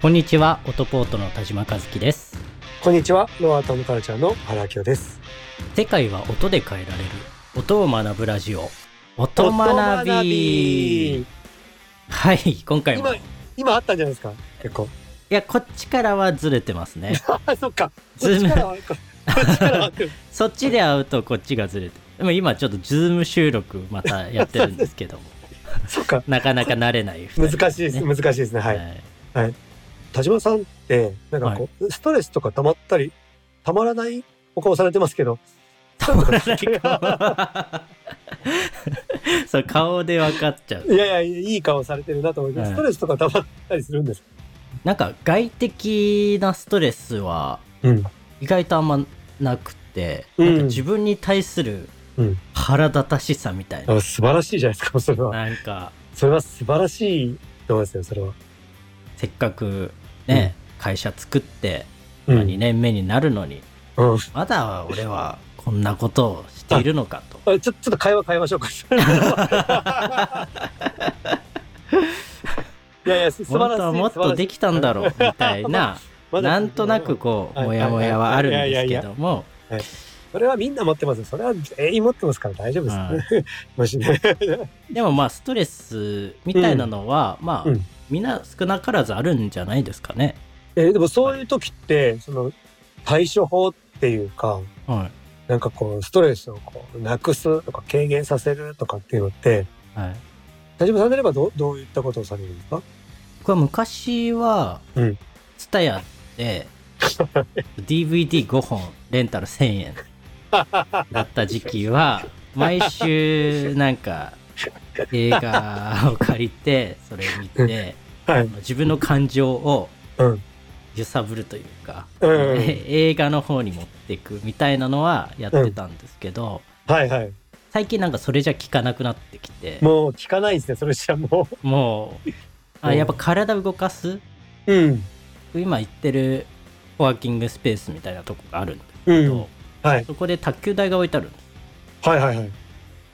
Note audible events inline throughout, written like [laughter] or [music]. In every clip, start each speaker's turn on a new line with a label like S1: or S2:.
S1: こんにちは、オトポートの田島和樹です。
S2: こんにちは、ノアトムカルチャーの原明夫です。
S1: 世界は音で変えられる。音を学ぶラジオ。音学び。はい、今回も。
S2: 今
S1: い、
S2: 今あったんじゃないですか？結構。
S1: や、こっちからはずれてますね。[laughs]
S2: あ、そっか。こ
S1: ズーム。[laughs] そっちで会うとこっちがずれて。でも今ちょっとズーム収録またやってるんですけども、[laughs]
S2: そっか。
S1: なかなか慣れない二人
S2: 難しいです。難しいですね。はい。
S1: はい。
S2: 田島さんって、なんかこう、ストレスとか溜まったり、溜まらないお顔されてますけど。
S1: たまらない顔。[laughs] そう、顔で分かっちゃう。
S2: いやいや、いい顔されてるなと思って、
S1: はい
S2: ストレスとか溜まったりするんです。
S1: なんか外的なストレスは
S2: うん。
S1: 意外とあんまなくて、
S2: うん
S1: なんか自分に対する
S2: うん
S1: 腹立たしさみたいな、
S2: あ素晴らしいじゃないですか、それは。
S1: なんか
S2: それは素晴らしいと思いますよ、それは。
S1: せっかくね、会社作って、まあ、
S2: うん。
S1: 2年目になるのに、
S2: うん。
S1: まだ俺はこんなことをしているのかと。
S2: あちょちょっと会話変えましょうか。[laughs] いやいや、す素晴らしい。
S1: もっとできたんだろうみたいな、[laughs] なんとなくこう、
S2: はい
S1: もやもやはあるんですけ
S2: いやいやい
S1: ども、
S2: それはみんな持ってますよ。それは全員持ってますから大丈夫ですね。[laughs] もしね。
S1: でもまあストレスみたいなのは、まあ、
S2: うん
S1: みんな少なからずあるんじゃないですかね。
S2: えーでもそういう時って、その、対処法っていうか、
S1: はい。
S2: なんかこう、ストレスをこう、なくすとか軽減させるとかっていうのって、
S1: はい。
S2: 田島さんであればどうどういったことをされるんですか？
S1: これ昔は
S2: うん、
S1: ツタヤで [laughs] DVD5 本レンタル1000円だった時期は、毎週なんか映画を借りて、それ見て、
S2: はい。
S1: 自分の感情を
S2: うん。
S1: 揺さぶるというか、
S2: うん
S1: え映画の方に持っていくみたいなのはやってたんですけど、
S2: はいはい。
S1: 最近なんかそれじゃ効かなくなってきて、
S2: もう聞かないですね、それじゃも
S1: もう、あやっぱ体動かす？
S2: う。うん。
S1: 今行ってるワーキングスペースみたいなとこがあるんです
S2: う
S1: けど、
S2: ん。はい。
S1: そこで卓球台が置いてある
S2: はいはいはい。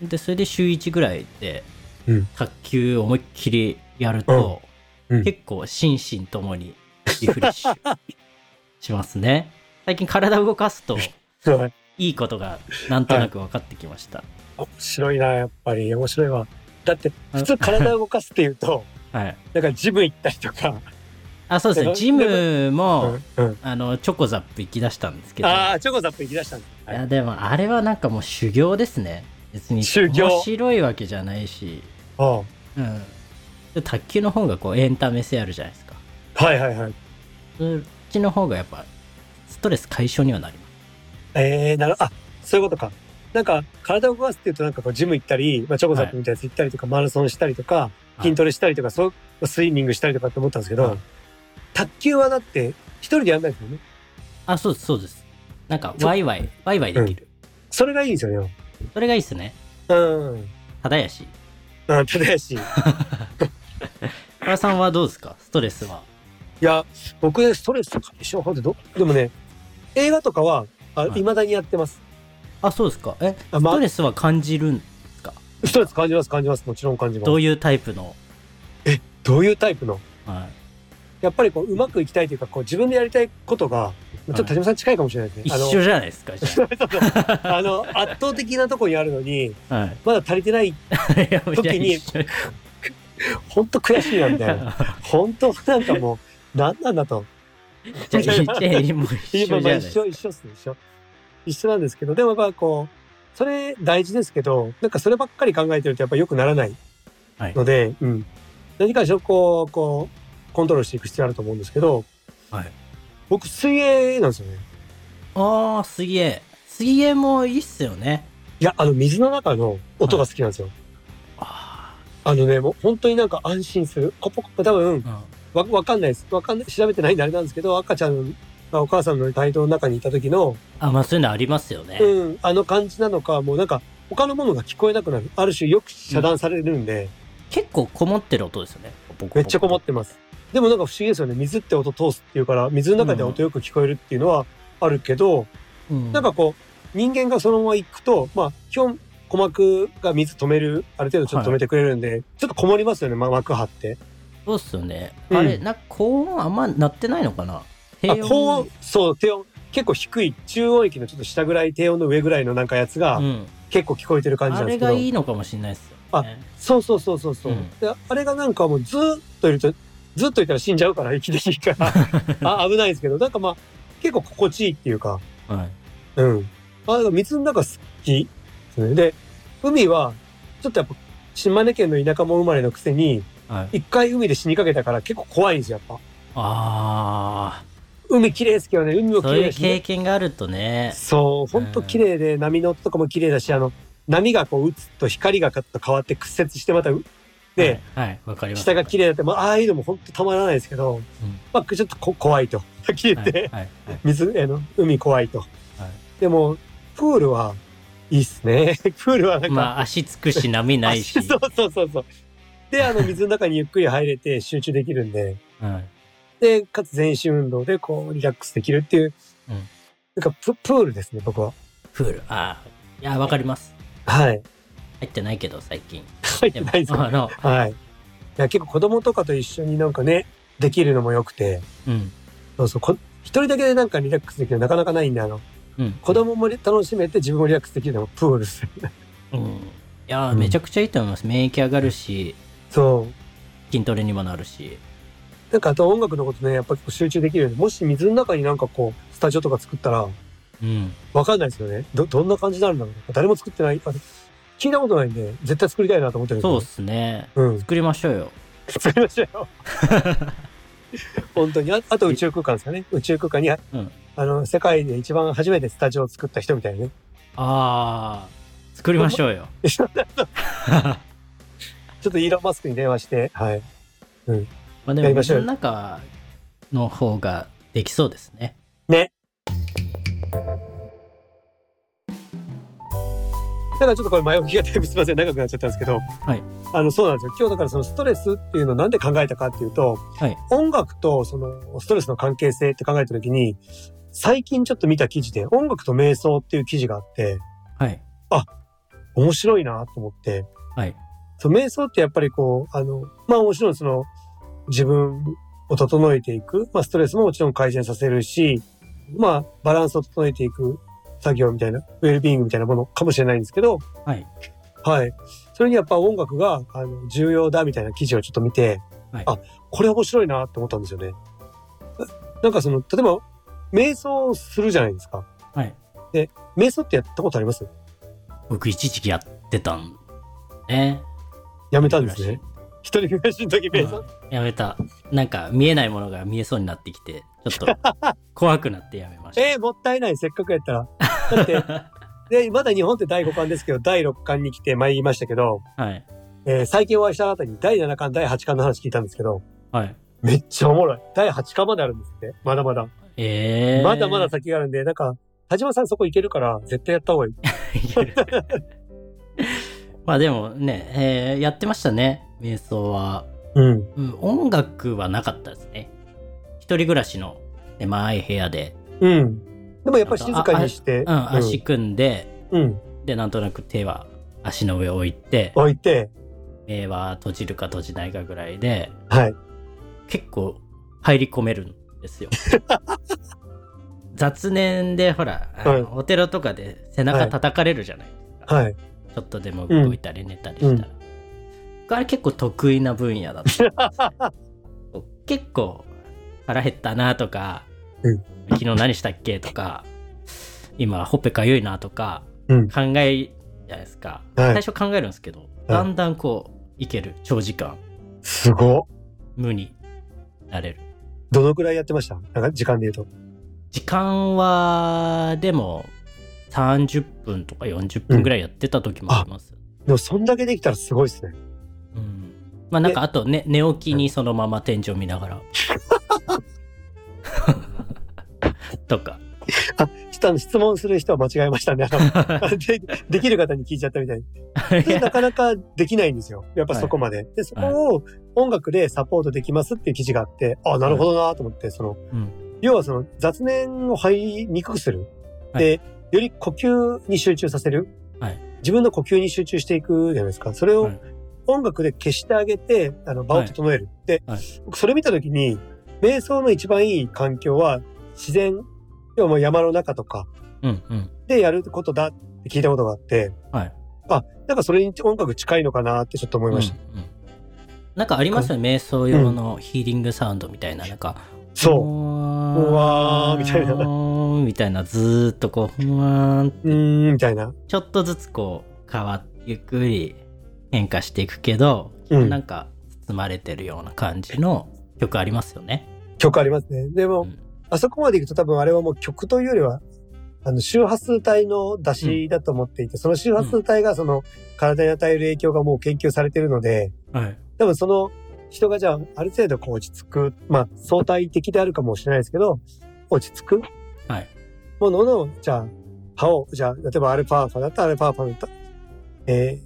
S1: でそれで週1ぐらいで
S2: うん
S1: 卓球思いっきりやると、
S2: うんうん
S1: 結構心身ともにリフレッシュしますね最近体を動かすと
S2: はい
S1: いいことがなんとなく分かってきました、
S2: 面白いな、やっぱり。面白いわ。だって、普通体を動かすっていうと、[laughs]
S1: はい、
S2: なんかジム行ったりとか。
S1: あそうですね。ジムも、
S2: うんうん。
S1: あのチョコザップ行きだしたんですけど。
S2: ああ、チョコザップ行き出したんです。
S1: い。やでもあれはなんかもう修行ですね。別に。
S2: 修行？
S1: 面白いわけじゃないし、
S2: あ
S1: うん、で卓球の方がこうエンタメ性あるじゃないですか。
S2: あはいはいはい。
S1: そっちの方がやっぱストレス解消にはなります。
S2: ええなるあ、そういうことか。なんか、体を動かすっていうと、なんかこう、ジム行ったり、まあ、チョコザップみたいなやつ行ったりとか、マラソンしたりとか、筋トレしたりとか、そう、スイミングしたりとかって思ったんですけど、
S1: はい
S2: 卓球はだって、一人でやんないですよね。
S1: あそうですそうです。なんかワイワイワイワイできる、
S2: それがいいんですよね。
S1: それがいいっすね。
S2: うん。
S1: ただやし。
S2: うん、ただやし。い
S1: 原さんはどうですか？ストレスは。
S2: や、僕ね、ストレス解消法ってど、でもね、映画とかは、あ、
S1: はい。
S2: 未だにやってます。
S1: あそうですか。え
S2: あま
S1: ストレスは感じるんですか？
S2: ストレス感じます、感じます。もちろん感じます。
S1: どういうタイプの、
S2: どういうタイプの？
S1: は
S2: やっぱりこう、うまくいきたいというか、こう、自分でやりたいことが、ちょっと田島さん近いかもしれないです
S1: い、
S2: ね。
S1: 一緒じゃないですか
S2: あの、圧倒的なとこにあるのに、
S1: あ、はい、
S2: まだ足りてない、時に本当悔しいな、みたいな。[laughs] 本当なんかもう、何なんだと。
S1: じゃ [laughs] 一緒じゃない
S2: 今まあ一緒、一緒っすね、一緒。一緒なんですけど、でもやっぱこう、それ大事ですけど、なんかそればっかり考えてるとやっぱ良くならない
S1: はい
S2: ので、うん。何かしらこう、こう、コントロールしていく必要あると思うんですけど、
S1: はい
S2: 僕、水泳なんですよね。
S1: ああ水泳水泳もいいっすよね
S2: いや、あの、水の中の音が好きなんですよ。
S1: あ
S2: あのね、もう本当になんか安心する。コポコポ多分、
S1: あ、
S2: わ、わかんないです。わかんない、調べてないんであれなんですけど、赤ちゃんがお母さんの胎動の中にいた時の、
S1: あまあそういうのありますよね、
S2: うん、あの感じなのか、もうなんか、他のものが聞こえなくなる。ある種よく遮断されるんで、
S1: 結構こもってる音ですよね
S2: めっちゃこも
S1: っ
S2: ってます。でもなんか不思議ですよね。水って音通すっていうから、水の中で音よく聞こえるっていうのはあるけど、
S1: て、うん
S2: なんかこう、人間がそのまま行くと、まあ、基本、鼓膜が水止める、ある程度ちょっと止めてくれるんで、ちょっとこもりますよね、ま膜張って。
S1: そうっすよね。
S2: うん
S1: あれ、なんか高音あんま鳴ってないのかな？
S2: あ
S1: 低
S2: 高音、そう、低音、結構低い、中音域のちょっと下ぐらい、低音の上ぐらいのなんかやつが
S1: うん。
S2: 結構聞こえてる感じな
S1: あれ
S2: んですけど。
S1: がいいのかもしれないっすよ、ね。
S2: そうそうそうそうそう、
S1: うん
S2: で。あれがなんかもうずーっといると、ずっといたら死んじゃうから、息できるから、[laughs] あ危ないですけど、なんかまあ、結構心地いいっていうか、
S1: はい。
S2: うん。あ、水の中好きですね。で、海は、ちょっとやっぱ、島根県の田舎も生まれのくせに、
S1: はい。
S2: 一回海で死にかけたから結構怖いんですよ、やっぱ。
S1: あ
S2: 海綺麗ですけどね、海
S1: あ、
S2: も綺
S1: そういう
S2: 麗だし、ね。
S1: 経験があるとね。
S2: そう、ほんと綺麗で、波の音とかも綺麗だし、あの、波がこう打つと光がカッと変わって屈折してまた、で、
S1: はい、はいわかります。
S2: 下が綺麗だって、まあ、ああいうのも本当たまらないですけど、まあ、ちょっとこ怖いと。はっきり言って、
S1: はい。
S2: 水、あの、海怖いと。でも、プールはいいっすね。[laughs] プールはなんか、
S1: まあ、足つくし波ないし。
S2: あ [laughs] そうそうそうそう。で、あの、水の中にゆっくり入れて集中できるんで、
S1: はい。
S2: で、かつ全身運動でこう、リラックスできるっていう、
S1: うん
S2: なんかプ、プールですね、僕は。
S1: プール。ああ。いや、わかります。
S2: はい。
S1: 入ってないけど、最近。
S2: 入ってないですよ。
S1: あの、
S2: はい。いや、結構子供とかと一緒になんかね、できるのも良くて、
S1: うん。
S2: そうそう、こ一人だけでなんかリラックスできるのなかなかないんで、あの、
S1: うん。
S2: 子供も楽しめて自分もリラックスできるのもプールです。
S1: うん。[laughs] いやめちゃくちゃいいと思います。免疫上がるし、
S2: そう。
S1: 筋トレにもなるし。
S2: なんかあと音楽のことね、やっぱり集中できるように、もし水の中になんかこう、スタジオとか作ったら、
S1: うん。
S2: わかんないですよね。ど、どんな感じになるんだろう。誰も作ってない。聞いたことないんで、絶対作りたいなと思ってるん
S1: そうっ
S2: です
S1: すね。
S2: よ。うん。
S1: 作りましょうよ。
S2: 作りましょうよ。[laughs] 本当に。ああと宇宙空間ですかね。宇宙空間に、
S1: うん
S2: あの、世界で一番初めてスタジオを作った人みたいなね。
S1: ああ、作りましょうよ。[laughs]
S2: ちょっとイーロン・マスクに電話して、はい。
S1: まあでも、
S2: やりましょう
S1: 水の中の方ができそうですね。
S2: ね。だからちょっとこれ前置きがだいぶすみません、長くなっちゃったんですけど、
S1: はい。
S2: あの、そうなんですよ。今日だからそのストレスっていうのをなんで考えたかっていうと、
S1: はい。
S2: 音楽とそのストレスの関係性って考えたときに、最近ちょっと見た記事で音楽と瞑想っていう記事があって、
S1: はい。
S2: 面白いなと思って、
S1: はい。
S2: そう、瞑想ってやっぱりこう、あの、まあもちろんその、自分を整えていく、まあストレスももちろん改善させるし、まあバランスを整えていく作業みたいな、ウェルビーイングみたいなものかもしれないんですけど、
S1: はい。
S2: はい。それにやっぱ音楽が、あの、重要だみたいな記事をちょっと見て、
S1: はい
S2: あ、これ面白いなって思ったんですよね。なんかその、例えば、瞑想するじゃないですか。
S1: はい。
S2: 瞑想ってやったことあります？
S1: 僕一時期やってたんね。
S2: やめたんですね。一人暮らしの時瞑想、
S1: やめた。なんか見えないものが見えそうになってきて、ちょっと怖くなってやめました。[laughs]
S2: えー、もったいない。せっかくやったら。だって、で、まだ日本って第5巻ですけど、第6巻に来て参りましたけど、
S1: はい。
S2: えー最近お会いした方に第7巻、第8巻の話聞いたんですけど、
S1: はい。
S2: めっちゃおもろい。第8巻まであるんですって。まだまだ。
S1: ええー。
S2: まだまだ先があるんで、なんか、田島さんそこ行けるから、絶対やった方がいい。[laughs]
S1: まあでもね、えーやってましたね、瞑想は。
S2: うん。
S1: うん、音楽はなかったですね。一人暮らしの狭い部屋で、
S2: うん。でもやっぱり静かにして、
S1: うん、足組んで、
S2: うん。
S1: で、なんとなく手は足の上置いて、
S2: 置いて、
S1: 目は閉じるか閉じないかぐらいで、
S2: はい。
S1: 結構入り込めるんですよ。[laughs] 雑念でほら、
S2: はい
S1: お寺とかで背中叩かれるじゃないですか。
S2: はい。
S1: ちょっとでも動いたり寝たりしたら。あれ結構得意な分野だった。[laughs] 結構腹減ったなとか、
S2: うん
S1: 昨日何したっけとか、今ほっぺかゆいなとか
S2: うん。
S1: 考えじゃないですか。
S2: はい
S1: 最初考えるんですけど、だんだんこういける長時間
S2: すごっ。
S1: 無になれる。
S2: どのくらいやってました？なんか時間で言うと。
S1: 時間は、でも、30分とか40分ぐらいやってた時もあります。
S2: でもそんだけできたらすごいですね。
S1: うん。まあなんか、あと、ね、寝起きにそのまま天井見ながら。とか。
S2: あ、ちょっとあの質問する人は間違えましたね。あの [laughs] でできる方に聞いちゃったみたいに。でなかなかできないんですよ。やっぱそこまで。で、そこを音楽でサポートできますっていう記事があって、あ、なるほどなと思って、その、
S1: うん
S2: 要はその雑念を入りにくくする。で、より呼吸に集中させる。
S1: はい
S2: 自分の呼吸に集中していくじゃないですか。それを
S1: はい
S2: 音楽で消してあげて、あの、場を整える。で、
S1: はい
S2: 僕それ見たときに、瞑想の一番いい環境は、自然、要はもう山の中とか
S1: うんうん。
S2: でやることだって聞いたことがあって、
S1: はい。
S2: あ、なんかそれに音楽近いのかなってちょっと思いました。
S1: うんうんなんかありますよね、瞑想用のヒーリングサウンドみたいな、なんか、
S2: そう。
S1: う
S2: うわーみたいな
S1: みたいな、ずーっとこう、ふわーん、
S2: うーん、みたいな。
S1: ちょっとずつこう、変わっゆっくり変化していくけど、
S2: うん
S1: なんか、包まれてるような感じの曲ありますよね。
S2: 曲ありますね。でも、
S1: うん
S2: あそこまで行くと多分あれはもう曲というよりは、あの、周波数帯の出しだと思っていて、その周波数帯がその体に与える影響がもう研究されてるので、
S1: はい。
S2: 多分その人がじゃあある程度こう落ち着く、まあ相対的であるかもしれないですけど、落ち着く
S1: はい。
S2: ものの、じゃあ、波を、じゃあ、例えばアルファーファだったらアルファーファのた、え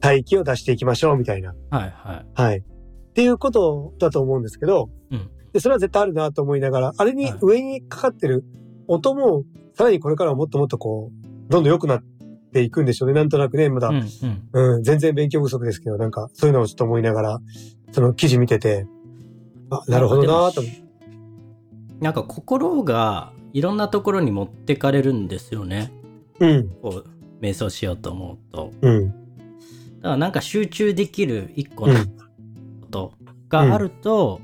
S2: ー、帯域を出していきましょうみたいな。
S1: はい。はい。
S2: はい。っていうことだと思うんですけど、
S1: うん。
S2: で、それは絶対あるなと思いながら、あれに
S1: はい
S2: 上にかかってる音も、さらにこれからはもっともっとこう、どんどん良くなっていくんでしょうね。なんとなくね、まだ、
S1: うん。うん。
S2: うん、全然勉強不足ですけど、なんか、そういうのをちょっと思いながら、その記事見てて、あ、なるほどなと思って。
S1: なんか心がいろんなところに持ってかれるんですよね。
S2: うん、
S1: こう、瞑想しようと思うと。
S2: うん、
S1: だからなんか集中できる一個の
S2: うん、
S1: ことがあると、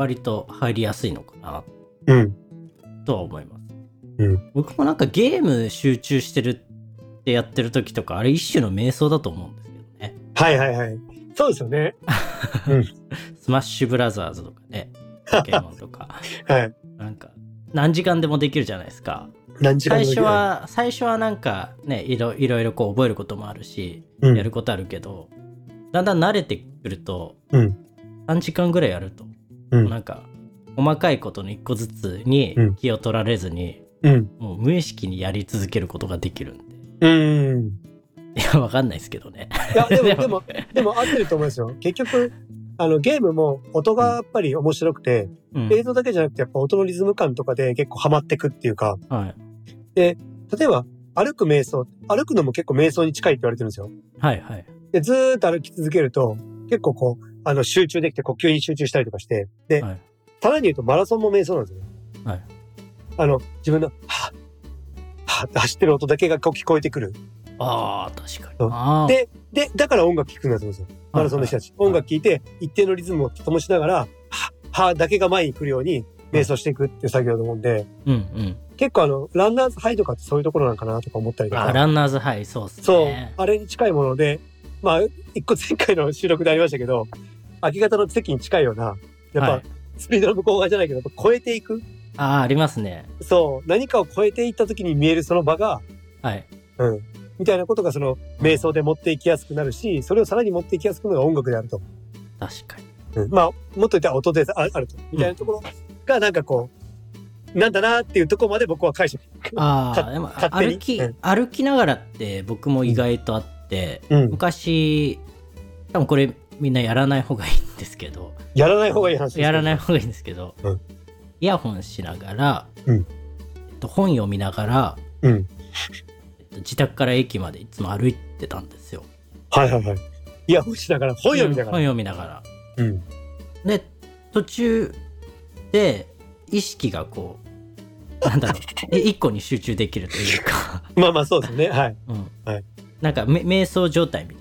S1: 割と入りやすいのかな
S2: うん、
S1: とは思います。
S2: うん
S1: 僕もなんかゲーム集中してるってやってる時とか、あれ一種の瞑想だと思うんですけどね。
S2: はいはいはい。そうですよね。[laughs]
S1: スマッシュブラザーズとかね、ポケモンとか、[laughs]
S2: はい。
S1: なんか何時間でもできるじゃないですか。
S2: 何時間
S1: 最初は、最初はなんかね、いろいろいろこう覚えることもあるし、
S2: うん
S1: やることあるけど、だんだん慣れてくると、
S2: うん、
S1: 3時間ぐらいやると、
S2: うん、
S1: なんか、細かいことの一個ずつに
S2: うん
S1: 気を取られずに、
S2: うん、
S1: もう無意識にやり続けることができるんで。
S2: うん。
S1: いや、わかんないですけどね。
S2: いや、でも、[laughs]
S1: でも
S2: でも、合ってると思いますよ。結局、あの、ゲームも音がやっぱり面白くて、
S1: うん。
S2: 映像だけじゃなくてやっぱ音のリズム感とかで結構ハマってくっていうか、
S1: はい。
S2: 例えば、歩く瞑想、歩くのも結構瞑想に近いって言われてるんですよ。
S1: はいはい。
S2: で、ずーっと歩き続けると、結構こう、あの、集中できて呼吸に集中したりとかして、で、
S1: はい
S2: さらに言うとマラソンも瞑想なんですよね。
S1: はい。
S2: あの、自分の、はぁ、はぁって走ってる音だけがこう聞こえてくる。
S1: ああ、確かに。
S2: でで、だから音楽聴くんだと思うんですよ。マラソンの人たち。
S1: はい
S2: 音楽聴いて、一定のリズムを灯しながら、はぁ、はぁだけが前に来るように瞑想していくっていう作業だと思うんで、
S1: うんうん。
S2: 結構あの、ランナーズハイとかってそういうところなんかなとか思ったりとか。
S1: あ、ランナーズハイ、そうっす
S2: そう
S1: ね。。
S2: あれに近いもので、まあ、一個前回の収録でありましたけど、明け方の奇跡に近いような、やっぱ
S1: はい、
S2: スピードの向こう側じゃないけど、やっぱ超えていく？
S1: ああ、ありますね。
S2: そう、何かを超えていった時に見えるその場が、
S1: はい。
S2: うん。みたいなことがその、瞑想で持っていきやすくなるし、それをさらに持っていきやすくなるのが音楽であると。
S1: 確かに。
S2: うん。まあ、もっと言ったら音でああると。みたいなところが、なんかこう、なんだなっていうところまで僕は解釈。か
S1: ああ、でも歩き、
S2: うん
S1: 歩きながらって僕も意外とあって、
S2: うん。
S1: 昔、多分これみんなやらない方がいいんですけど、
S2: やらない方がいい話
S1: やらない方がいいんですけど、
S2: うん
S1: イヤホンしながら、
S2: うん
S1: えっと、本読みながら、
S2: うん。
S1: えっと、自宅から駅までいつも歩いてたんですよ。
S2: はいはいはい。イヤホンしながら、本読みなが
S1: 本
S2: ら。
S1: 読みながら。
S2: うん。
S1: で、途中で意識がこう、なんだろう、[laughs] え一個に集中できるというか、
S2: まあまあそうですね。はい。
S1: うん
S2: はい
S1: なんかめ瞑想状態み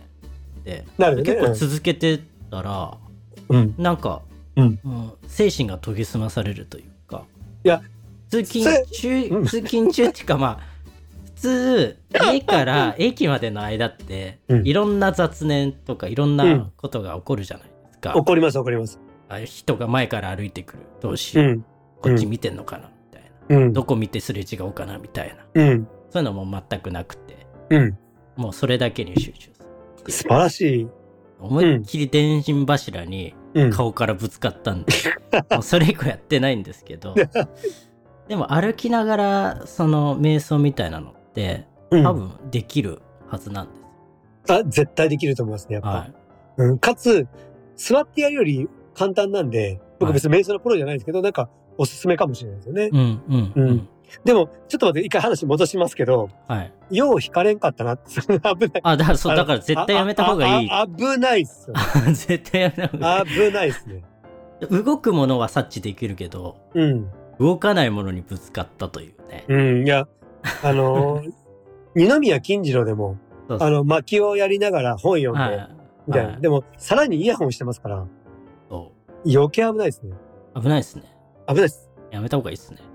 S2: ね
S1: 結構続けてたら、
S2: うん。
S1: なんか、
S2: うん
S1: うん精神が研ぎ澄まされるというか
S2: いや
S1: 通勤中
S2: うん
S1: 通勤中っていうかまあ普通家から [laughs] 駅までの間って、
S2: うん
S1: いろんな雑念とかいろん
S2: う
S1: なんことが起こるじゃないですか、
S2: 怒ります怒ります。
S1: あ人が前から歩いてくるどうしよう、
S2: うん。
S1: こっち見てんのかなみたいな、
S2: うん。
S1: どこ見てすれ違おうかなみたいな
S2: うん。
S1: そういうのも全くなくて
S2: うん。
S1: もうそれだけに集中
S2: 素晴らしい。
S1: 思いっきり電信柱に
S2: うん。
S1: 顔からぶつかったんで、[laughs] もうそれ以降やってないんですけど。でも歩きながらその瞑想みたいなのって
S2: うん。
S1: 多分できるはずなんです。
S2: あ、絶対できると思いますね、やっ
S1: よ、
S2: ぱ。
S1: はい、
S2: うん。かつ、座ってやるより簡単なんで、僕
S1: はい。
S2: 別に瞑想のプロじゃないんですけど、なんかおすすめかもしれないですよね。
S1: うんうんう
S2: うんんでも、ちょっと待って、一回話戻しますけど、
S1: はい。
S2: よう引かれんかったな危ない。
S1: あ、だから、そう、だから [laughs] 絶対やめた方がいい。
S2: 危ないっすよ。
S1: 絶対やめた方がい
S2: 危ないっすね。
S1: い。動くものは察知できるけど、
S2: うん。
S1: 動かないものにぶつかったというね。
S2: うん、いや、あのー [laughs] 二宮金次郎でも、
S1: そうそう
S2: あの、薪をやりながら本読んで、
S1: はい。
S2: みたいな。
S1: はい
S2: でも、さらにイヤホンしてますから、
S1: そ
S2: 余計危ないですね。
S1: う。危ないですね。
S2: 危ないです。
S1: やめた方がいいですね。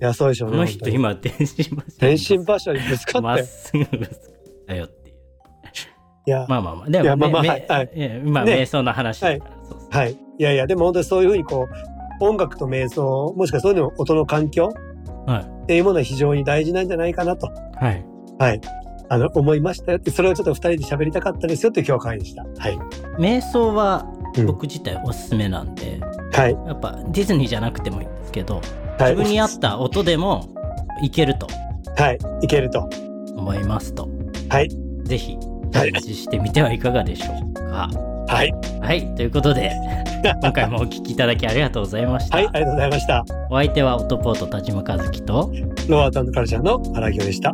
S2: いや、そうでしょうね。
S1: この人今、電信柱。
S2: 電信柱にぶつか
S1: まっ
S2: って。
S1: すぐぶつかったよっていう。
S2: いや、
S1: まあまあまあ。でも、
S2: いやまあまあ
S1: め
S2: はいはい
S1: まあ、
S2: ね
S1: 瞑想の話だから。そうそう
S2: はい。いやいや、でも本当にそういうふうにこう、音楽と瞑想、もしくはそういうの音の環境
S1: はい。
S2: っていうものは非常に大事なんじゃないかなと、
S1: はい。
S2: はい。あの、思いましたよって、それをちょっと二人で喋りたかったですよっていう今日は会でした。はい。
S1: 瞑想は
S2: うん
S1: 僕自体おすすめなんで、
S2: はい。
S1: やっぱディズニーじゃなくてもいいんですけど、
S2: はい。
S1: 自分に合った音でもいけると
S2: はい。いけると。
S1: 思いますと、
S2: はい。
S1: ぜひチャしてみてはいかがでしょうか。
S2: はい。
S1: はい。ということで、[laughs] 今回もお聞きいただきありがとうございました。
S2: はい。ありがとうございました。
S1: お相手はオトポート田島和樹と、
S2: ローアカルチャーの荒木でした。